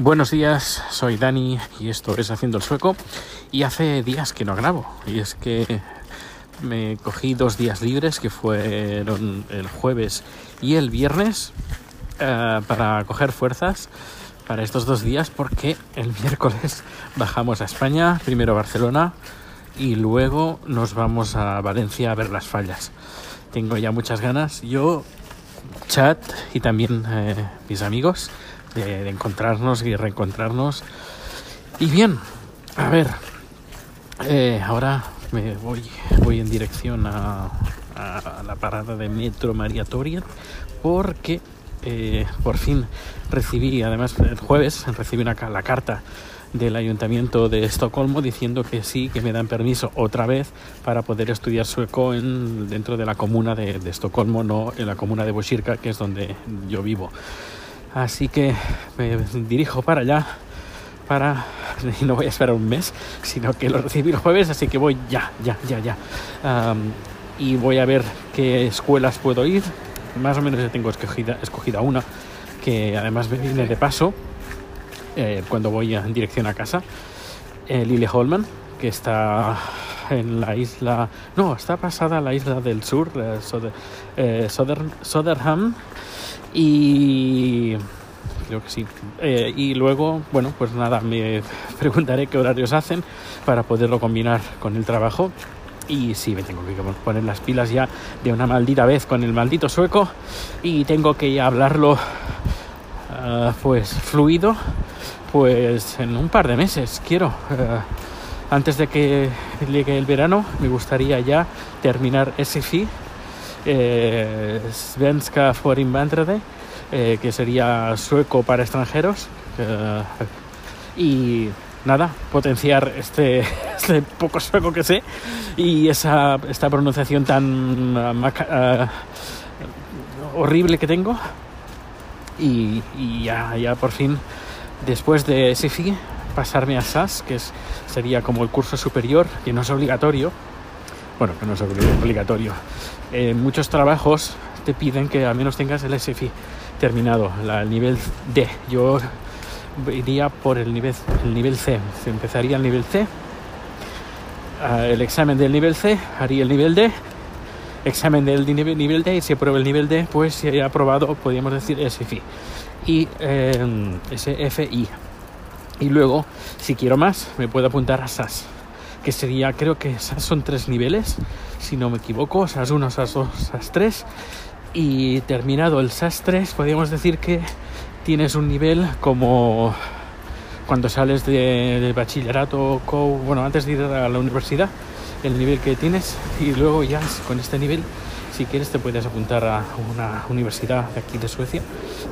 Buenos días, soy Dani y esto es Haciendo el Sueco. Y hace días que no grabo. Y es que me cogí dos días libres que fueron el jueves y el viernes eh, para coger fuerzas para estos dos días porque el miércoles bajamos a España, primero a Barcelona y luego nos vamos a Valencia a ver las fallas. Tengo ya muchas ganas, yo, chat y también eh, mis amigos de, encontrarnos y reencontrarnos. Y bien, a ver, eh, ahora me voy, voy en dirección a, la parada de Metro María Toriet porque eh, por fin recibí, además el jueves recibí una, la carta del ayuntamiento de Estocolmo diciendo que sí, que me dan permiso otra vez para poder estudiar sueco en, dentro de la comuna de, de Estocolmo, no en la comuna de Boschirka, que es donde yo vivo. Así que me dirijo para allá para no voy a esperar un mes, sino que lo recibí el jueves, así que voy ya, ya, ya, ya. Am, y voy a ver qué escuelas puedo ir. Más o menos ya tengo escogida, una, que además viene de paso eh, cuando voy en dirección a casa. Eh, Lilleholmen, que está en la isla, no, está pasada a la isla del sur, eh, Soder, eh, Soder- Soderham, y creo que sí. Eh, y luego, bueno, pues nada, me preguntaré qué horarios hacen para poderlo combinar con el trabajo. Y sí, me tengo que poner las pilas ya de una maldita vez con el maldito sueco y tengo que hablarlo ah, pues fluido pues en un par de meses quiero eh, antes de que llegue el verano me gustaría ya terminar SFI eh, Svenska för invandrare eh, que sería sueco para extranjeros eh, y nada potenciar este, este poco sueco que sé y esa esta pronunciación tan ah, horrible que tengo y, y ya, ya por fin después de SFI pasarme a SAS que es, sería como el curso superior que no es obligatorio bueno que no es obli- obligatorio. Muchos trabajos te piden que al menos tengas el SFI terminado el nivel D. Yo iría por el nivel, el nivel C. Se empezaría el nivel C. Ah, el examen del nivel C haría el nivel D. Examen del nivel, nivel D y si aprueba el nivel D, pues si haya aprobado, podríamos decir SFI y eh, SFI. Y luego, si quiero más, me puedo apuntar a SAS, que sería, creo que son tres niveles, si no me equivoco, SAS 1, SAS 2, SAS 3. Y terminado el SAS 3, podríamos decir que tienes un nivel como cuando sales de, de bachillerato, co- bueno, antes de ir a la universidad, el nivel que tienes y luego ya con este nivel si quieres te puedes apuntar a una universidad de aquí de Suecia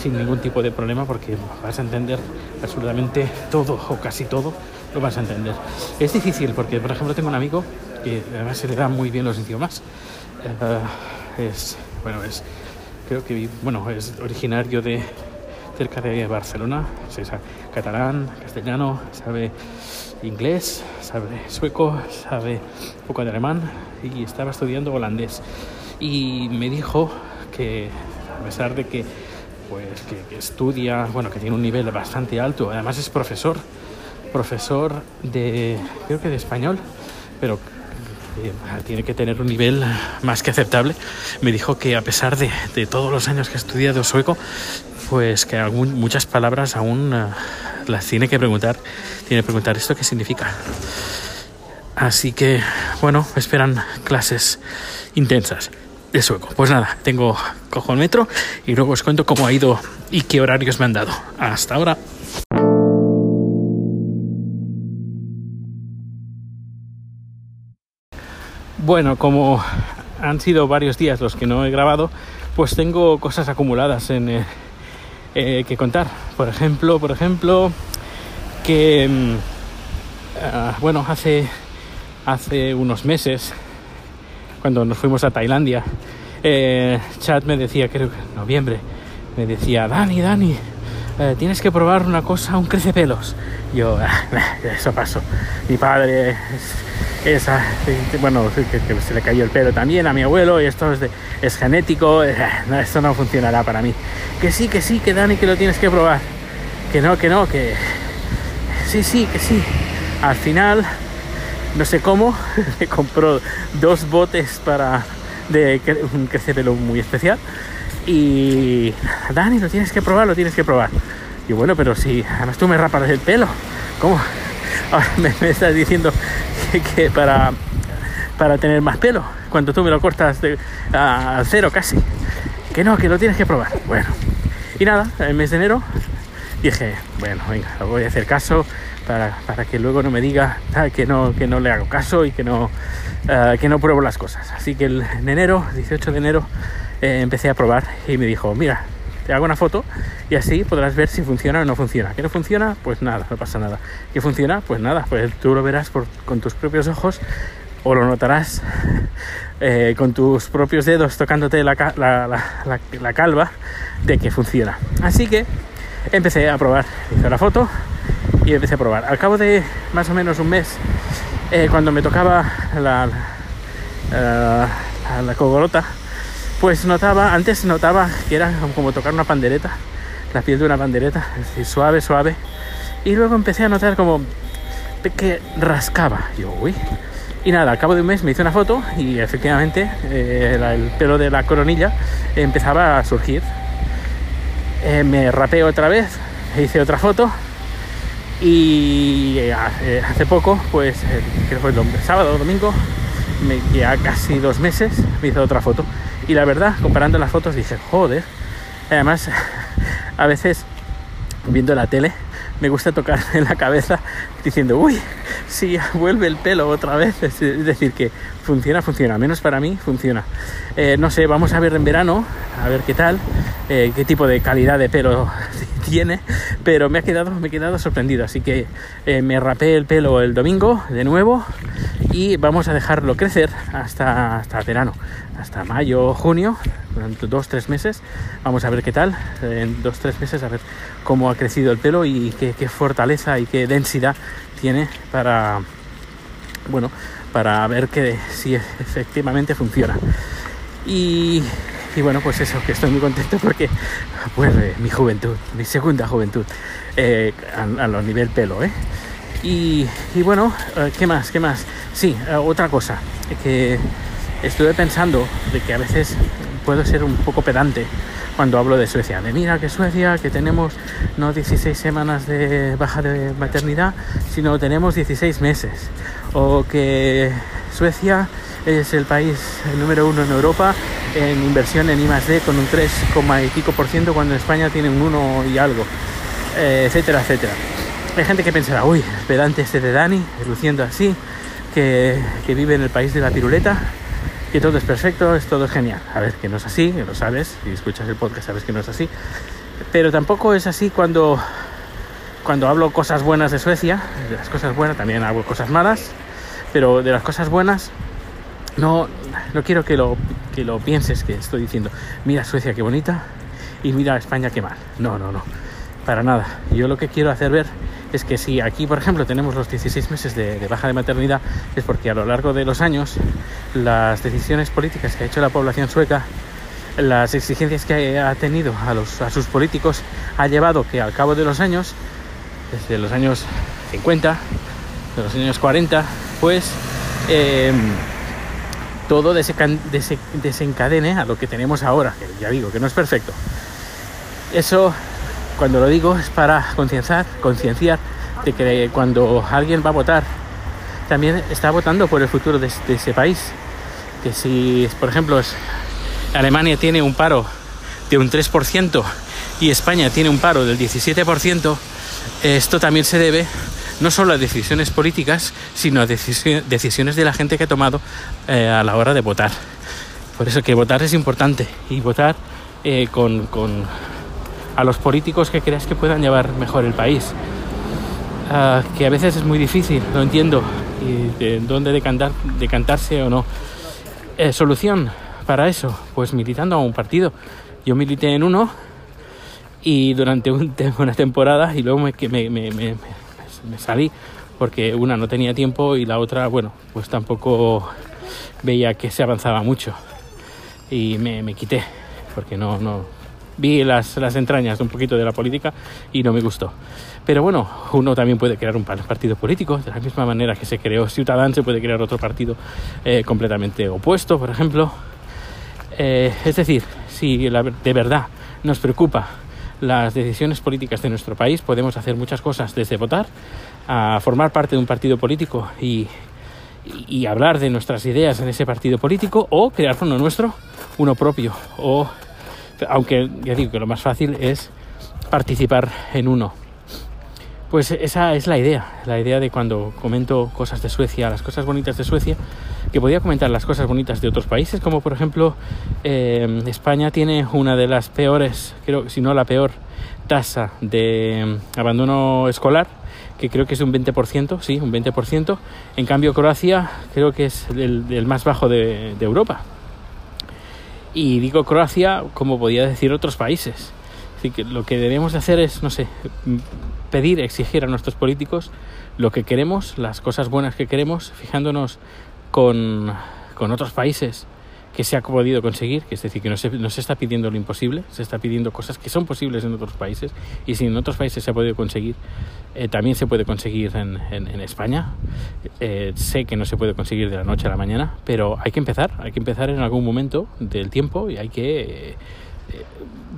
sin ningún tipo de problema porque vas a entender absolutamente todo o casi todo lo vas a entender. Es difícil porque por ejemplo tengo un amigo que además se le da muy bien los idiomas. Eh, es bueno es creo que bueno es originario de cerca de Barcelona. Se sabe catalán castellano sabe inglés, sabe sueco, sabe un poco de alemán y estaba estudiando holandés. Y me dijo que a pesar de que pues que, que estudia, bueno, que tiene un nivel bastante alto, además es profesor, profesor de creo que de español, pero eh, tiene que tener un nivel más que aceptable. Me dijo que a pesar de, de todos los años que ha estudiado sueco, pues que algún, muchas palabras aún eh, las tiene que preguntar, tiene que preguntar esto qué significa. Así que, bueno, esperan clases intensas de sueco. Pues nada, tengo, cojo el metro y luego os cuento cómo ha ido y qué horarios me han dado. Hasta ahora. Bueno, como han sido varios días los que no he grabado, pues tengo cosas acumuladas en, eh, eh, que contar. Por ejemplo, por ejemplo, que mm, ah, bueno, hace hace unos meses, cuando nos fuimos a Tailandia, eh, Chad me decía, creo que en noviembre, me decía, Dani, Dani, eh, tienes que probar una cosa, un crecepelos. Yo, "Ah, eso pasó. Mi padre es, esa, bueno, que, se le cayó el pelo también a mi abuelo y esto es, de, es genético, esto no funcionará para mí. Que sí, que sí, que Dani, que lo tienes que probar. que no, que no, que sí, sí, que sí. Al final, no sé cómo, me compró dos botes para de un crecepelo muy especial. Y Dani, lo tienes que probar, lo tienes que probar. Y bueno, pero si además tú me rapas el pelo, ¿cómo? Ahora me, estás diciendo que, para, para tener más pelo, cuando tú me lo cortas al cero casi. Que no, que lo tienes que probar. Bueno, y nada, el mes de enero dije, bueno, venga, voy a hacer caso para, que luego no me diga que no, que no le hago caso y que no, eh, que no pruebo las cosas. Así que el, en enero, 18 de enero, eh, empecé a probar y me dijo, mira, te hago una foto y así podrás ver si funciona o no funciona. ¿Que no funciona? Pues nada, no pasa nada. ¿Que funciona? Pues nada, pues tú lo verás con tus propios ojos o lo notarás eh, con tus propios dedos tocándote la, la, calva de que funciona. Así que empecé a probar, hice la foto y empecé a probar. Al cabo de más o menos un mes, eh, cuando me tocaba la, la, cogolota, pues notaba, antes notaba que era como tocar una pandereta, la piel de una pandereta, es suave, suave. Y luego empecé a notar como que rascaba. Yo, uy. Y nada, al cabo de un mes me hice una foto y efectivamente eh, el pelo de la coronilla empezaba a surgir. Eh, me rapé otra vez, hice otra foto y eh, hace poco, pues creo que fue el sábado o domingo, me, ya casi dos meses, me hice otra foto. Y la verdad, comparando las fotos, dije, joder. Además, a veces viendo la tele, me gusta tocar en la cabeza diciendo, uy, si vuelve el pelo otra vez. Es decir, que funciona, funciona. Menos para mí, funciona. Eh, no sé, vamos a ver en verano, a ver qué tal, eh, qué tipo de calidad de pelo tiene, pero me ha quedado, me he quedado sorprendido. Así que eh, me rapé el pelo el domingo de nuevo y vamos a dejarlo crecer hasta, hasta verano, hasta mayo, junio, durante dos, tres meses. Vamos a ver qué tal, en dos, tres meses, a ver cómo ha crecido el pelo y qué, qué fortaleza y qué densidad tiene para, bueno, para ver que si efectivamente funciona. Y, y bueno, pues eso, que estoy muy contento porque vuelve mi juventud, mi segunda juventud eh, a, los nivel pelo, ¿eh? Y, y, bueno, eh, ¿qué más? ¿Qué más? Sí, eh, otra cosa, que estuve pensando de que a veces puedo ser un poco pedante cuando hablo de Suecia. De mira que Suecia, que tenemos no 16 semanas de baja de maternidad, sino tenemos 16 meses. O que Suecia es el país número uno en Europa en inversión en I+D con un 3, y pico por ciento cuando en España tiene un 1 y algo, eh, etcétera, etcétera. Hay gente que pensará, uy, pedante este de Dani, luciendo así, que, que vive en el país de la piruleta, que todo es perfecto, es todo genial. A ver, que no es así, que lo sabes, si escuchas el podcast sabes que no es así. Pero tampoco es así cuando, cuando hablo cosas buenas de Suecia, de las cosas buenas también hago cosas malas, pero de las cosas buenas no, no quiero que lo, que lo pienses que estoy diciendo, mira Suecia qué bonita y mira España qué mal. No, no, no, para nada. Yo lo que quiero hacer ver es que si aquí, por ejemplo, tenemos los 16 meses de, baja de maternidad, es porque a lo largo de los años las decisiones políticas que ha hecho la población sueca, las exigencias que ha tenido a, los, sus políticos, ha llevado que al cabo de los años, desde los años 50, de los años 40, pues em, todo desencadene a lo que tenemos ahora, que ya digo que no es perfecto. Eso cuando lo digo es para concienciar, concienciar de que cuando alguien va a votar, también está votando por el futuro de, ese país. Que si, por ejemplo, Alemania tiene un paro de un 3% y España tiene un paro del 17%, esto también se debe no solo a decisiones políticas, sino a decisiones de la gente que ha tomado eh, a la hora de votar. Por eso que votar es importante y votar eh, con, a los políticos que creas que puedan llevar mejor el país. Ah, que a veces es muy difícil, lo entiendo, dónde decantar, decantarse o no. Eh, solución para eso, pues militando a un partido. Yo milité en uno y durante una temporada y luego me, me, salí porque una no tenía tiempo y la otra, bueno, pues tampoco veía que se avanzaba mucho y me, quité porque no, no, vi las, las entrañas un poquito de la política y no me gustó. Pero bueno, uno también puede crear un partido político, de la misma manera que se creó Ciudadanos, se puede crear otro partido eh, completamente opuesto, por ejemplo. Eh, es decir, si de verdad nos preocupa las decisiones políticas de nuestro país, podemos hacer muchas cosas, desde votar a formar parte de un partido político y, hablar de nuestras ideas en ese partido político, o crear uno nuestro, uno propio, o aunque ya digo que lo más fácil es participar en uno. Pues esa es la idea, la idea de cuando comento cosas de Suecia, las cosas bonitas de Suecia, que podía comentar las cosas bonitas de otros países, como por ejemplo eh, España tiene una de las peores, creo, si no la peor, tasa de mm, abandono escolar, que creo que es un 20%, sí, un 20%. En cambio Croacia creo que es el, más bajo de, de Europa. Y digo Croacia como podía decir otros países. Así que lo que debemos de hacer es, no sé, pedir, exigir a nuestros políticos lo que queremos, las cosas buenas que queremos, fijándonos con, con otros países que se ha podido conseguir, que es decir, que no se, no se, está pidiendo lo imposible, se está pidiendo cosas que son posibles en otros países y si en otros países se ha podido conseguir, eh, también se puede conseguir en, en, España. Eh, sé que no se puede conseguir de la noche a la mañana, pero hay que empezar, hay que empezar en algún momento del tiempo y hay que eh,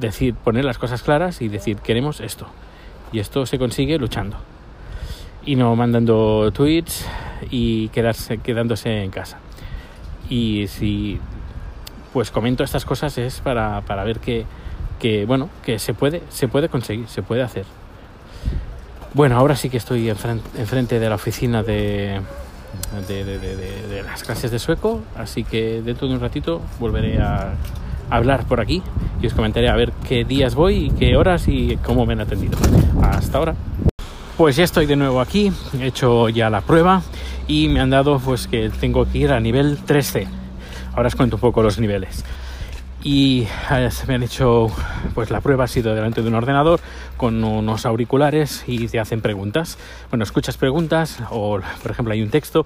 decir, poner las cosas claras y decir, queremos esto. Y esto se consigue luchando y no mandando tweets y quedarse, quedándose en casa. Y si pues comento estas cosas es para, para ver que, que, bueno, que se puede, se puede conseguir, se puede hacer. Bueno, ahora sí que estoy enfrente, de la oficina de, de, de, las clases de sueco, así que dentro de un ratito volveré a hablar por aquí y os comentaré a ver qué días voy y qué horas y cómo me han atendido. Hasta ahora. Pues ya estoy de nuevo aquí, he hecho ya la prueba y me han dado pues que tengo que ir a nivel 3C. Ahora os cuento un poco los niveles. Y eh, me han hecho, pues la prueba ha sido delante de un ordenador con unos auriculares y te hacen preguntas. Bueno, escuchas preguntas o, por ejemplo, hay un texto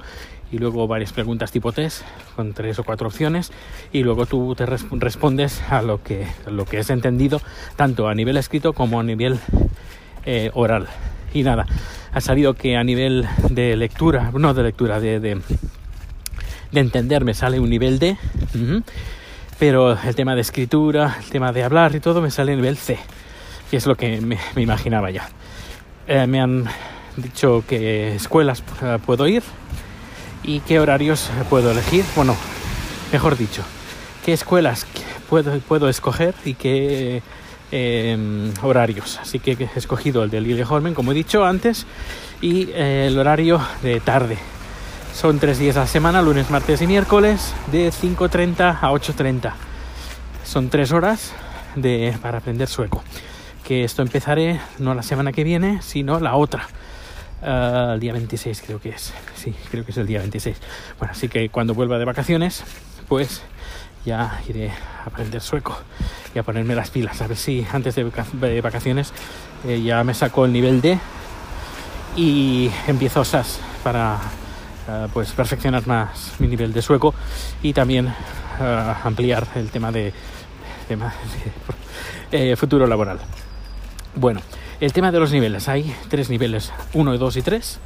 y luego varias preguntas tipo test con tres o cuatro opciones y luego tú te respondes a lo que, lo que es entendido tanto a nivel escrito como a nivel eh, oral. Y nada, ha salido que a nivel de lectura, no de lectura, de, de de entender me sale un nivel D, pero el tema de escritura, el tema de hablar y todo me sale nivel C, que es lo que me, imaginaba ya. Eh, me han dicho qué escuelas eh, puedo ir y qué horarios puedo elegir. Bueno, mejor dicho, qué escuelas puedo, puedo escoger y qué em, horarios. Así que he escogido el de Lilleholmen, como he dicho antes, y eh, el horario de tarde son tres días a la semana, lunes, martes y miércoles, de 5.30 a 8.30. Son tres horas de, para aprender sueco. Que esto empezaré no la semana que viene, sino la otra. Uh, el día 26 creo que es. Sí, creo que es el día 26. Bueno, así que cuando vuelva de vacaciones, pues ya iré a aprender sueco y a ponerme las pilas. A ver si antes de vacaciones eh, ya me saco el nivel D y empiezo SAS para eh, pues perfeccionar más mi nivel de sueco y también eh, ampliar el tema de, eh, futuro laboral. Bueno, el tema de los niveles. Hay tres niveles, 1, 2 y 3.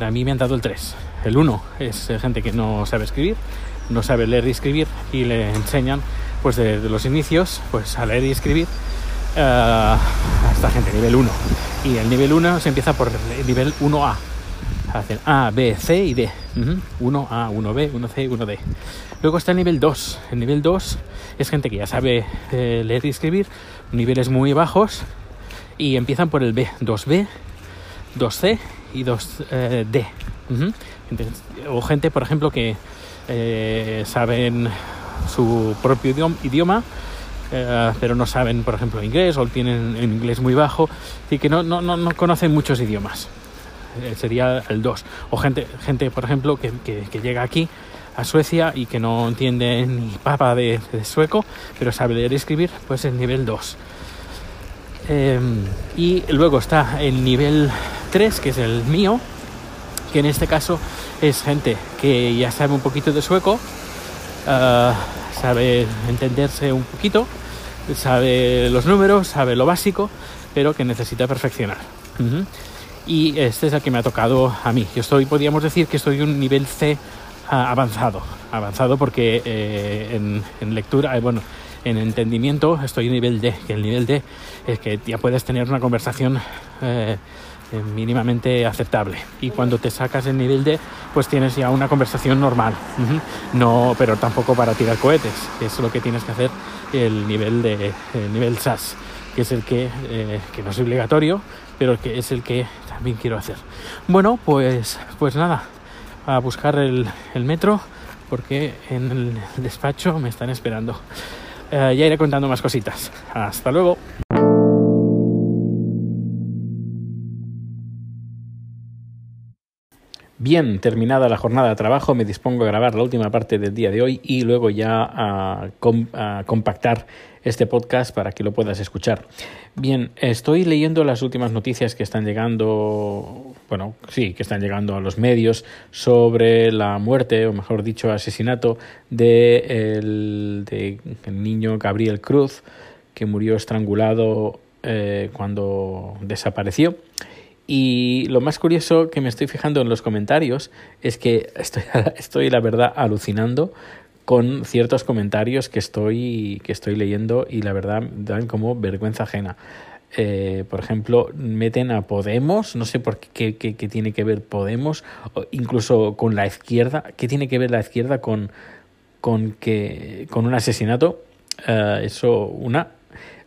a mí me han dado el 3. El 1 es gente que no sabe escribir, no sabe leer y escribir y le enseñan pues de, los inicios pues a leer y escribir a esta gente, nivel 1. Y el nivel 1 se empieza por el nivel 1A, hacen A, B, C y D. 1A, 1B, 1C, 1D. Luego está el nivel 2. El nivel 2 es gente que ya sabe eh, leer y escribir, niveles muy bajos, y empiezan por el B. 2B, 2C y 2D. Eh, o gente, por ejemplo, que eh, saben su propio idioma, pero no saben, por ejemplo, inglés o tienen un inglés muy bajo y que no, no, no conocen muchos idiomas. Eh, sería el 2. O gente, gente por ejemplo, que, que, llega aquí a Suecia y que no entiende ni papa de, sueco, pero sabe leer y escribir, pues el nivel 2. Em, y luego está el nivel 3, que es el mío, que en este caso es gente que ya sabe un poquito de sueco, ah, sabe entenderse un poquito, sabe los números, sabe lo básico, pero que necesita perfeccionar. Y este es el que me ha tocado a mí. Yo estoy, podríamos decir que estoy un nivel C ah, avanzado, avanzado porque eh, en, lectura, eh, bueno, en entendimiento estoy en nivel D, que el nivel D es que ya puedes tener una conversación eh, mínimamente aceptable. Y cuando te sacas el nivel D, pues tienes ya una conversación normal. No, pero tampoco para tirar cohetes, es lo que tienes que hacer el nivel de el nivel SAS, que es el que, eh, que no es obligatorio, pero que es el que también quiero hacer. Bueno, pues, pues nada, a buscar el, el metro porque en el despacho me están esperando. Eh, ya iré contando más cositas. Hasta luego. Bien, terminada la jornada de trabajo, me dispongo a grabar la última parte del día de hoy y luego ya a, compactar este podcast para que lo puedas escuchar. Bien, estoy leyendo las últimas noticias que están llegando, bueno, sí, que están llegando a los medios sobre la muerte, o mejor dicho, asesinato de el, niño Gabriel Cruz, que murió estrangulado eh, cuando desapareció. Y lo más curioso que me estoy fijando en los comentarios es que estoy, estoy la verdad alucinando con ciertos comentarios que estoy, que estoy leyendo y la verdad dan como vergüenza ajena. Eh, por ejemplo, meten a Podemos, no sé por qué, qué, tiene que ver Podemos, incluso con la izquierda, ¿qué tiene que ver la izquierda con, con, que, con un asesinato? Eh, eso, una.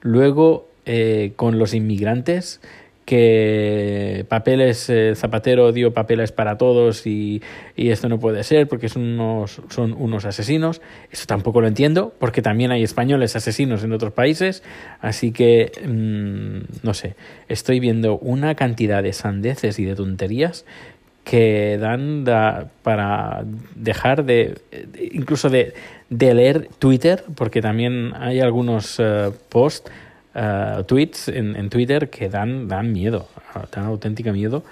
Luego, eh, con los inmigrantes, que papeles, eh, Zapatero dio papeles para todos y, y, esto no puede ser porque son unos, son unos asesinos. Eso tampoco lo entiendo porque también hay españoles asesinos en otros países. Así que, mm, no sé, estoy viendo una cantidad de sandeces y de tonterías que dan para dejar de, incluso de, de, leer Twitter, porque también hay algunos uh, posts uh, tweets en, Twitter que dan, dan miedo, dan auténtica miedo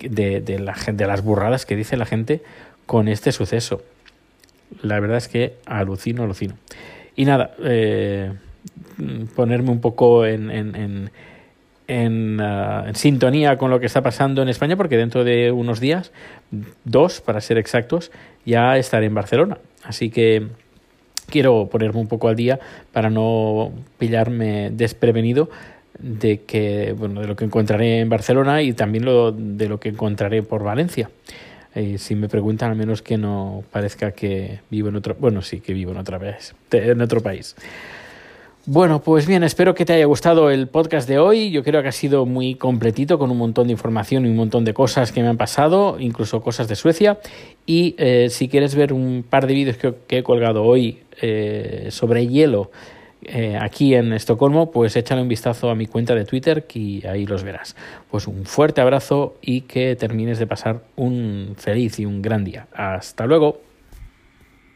de, de, la, de las burradas que dice la gente con este suceso. La verdad es que alucino, alucino. Y nada, eh, ponerme un poco en, en, en, en, sintonía con lo que está pasando en España, porque dentro de unos días, dos para ser exactos, ya estaré en Barcelona. Así que quiero ponerme un poco al día para no pillarme desprevenido de que bueno de lo que encontraré en Barcelona y también lo de lo que encontraré por Valencia eh, si me preguntan al menos que no parezca que vivo en otro bueno sí que vivo en otra vez en otro país bueno, pues bien, espero que te haya gustado el podcast de hoy. Yo creo que ha sido muy completito con un montón de información y un montón de cosas que me han pasado, incluso cosas de Suecia. Y eh, si quieres ver un par de vídeos que, que he colgado hoy eh, sobre hielo eh, aquí en Estocolmo, pues échale un vistazo a mi cuenta de Twitter y ahí los verás. Pues un fuerte abrazo y que termines de pasar un feliz y un gran día. Hasta luego.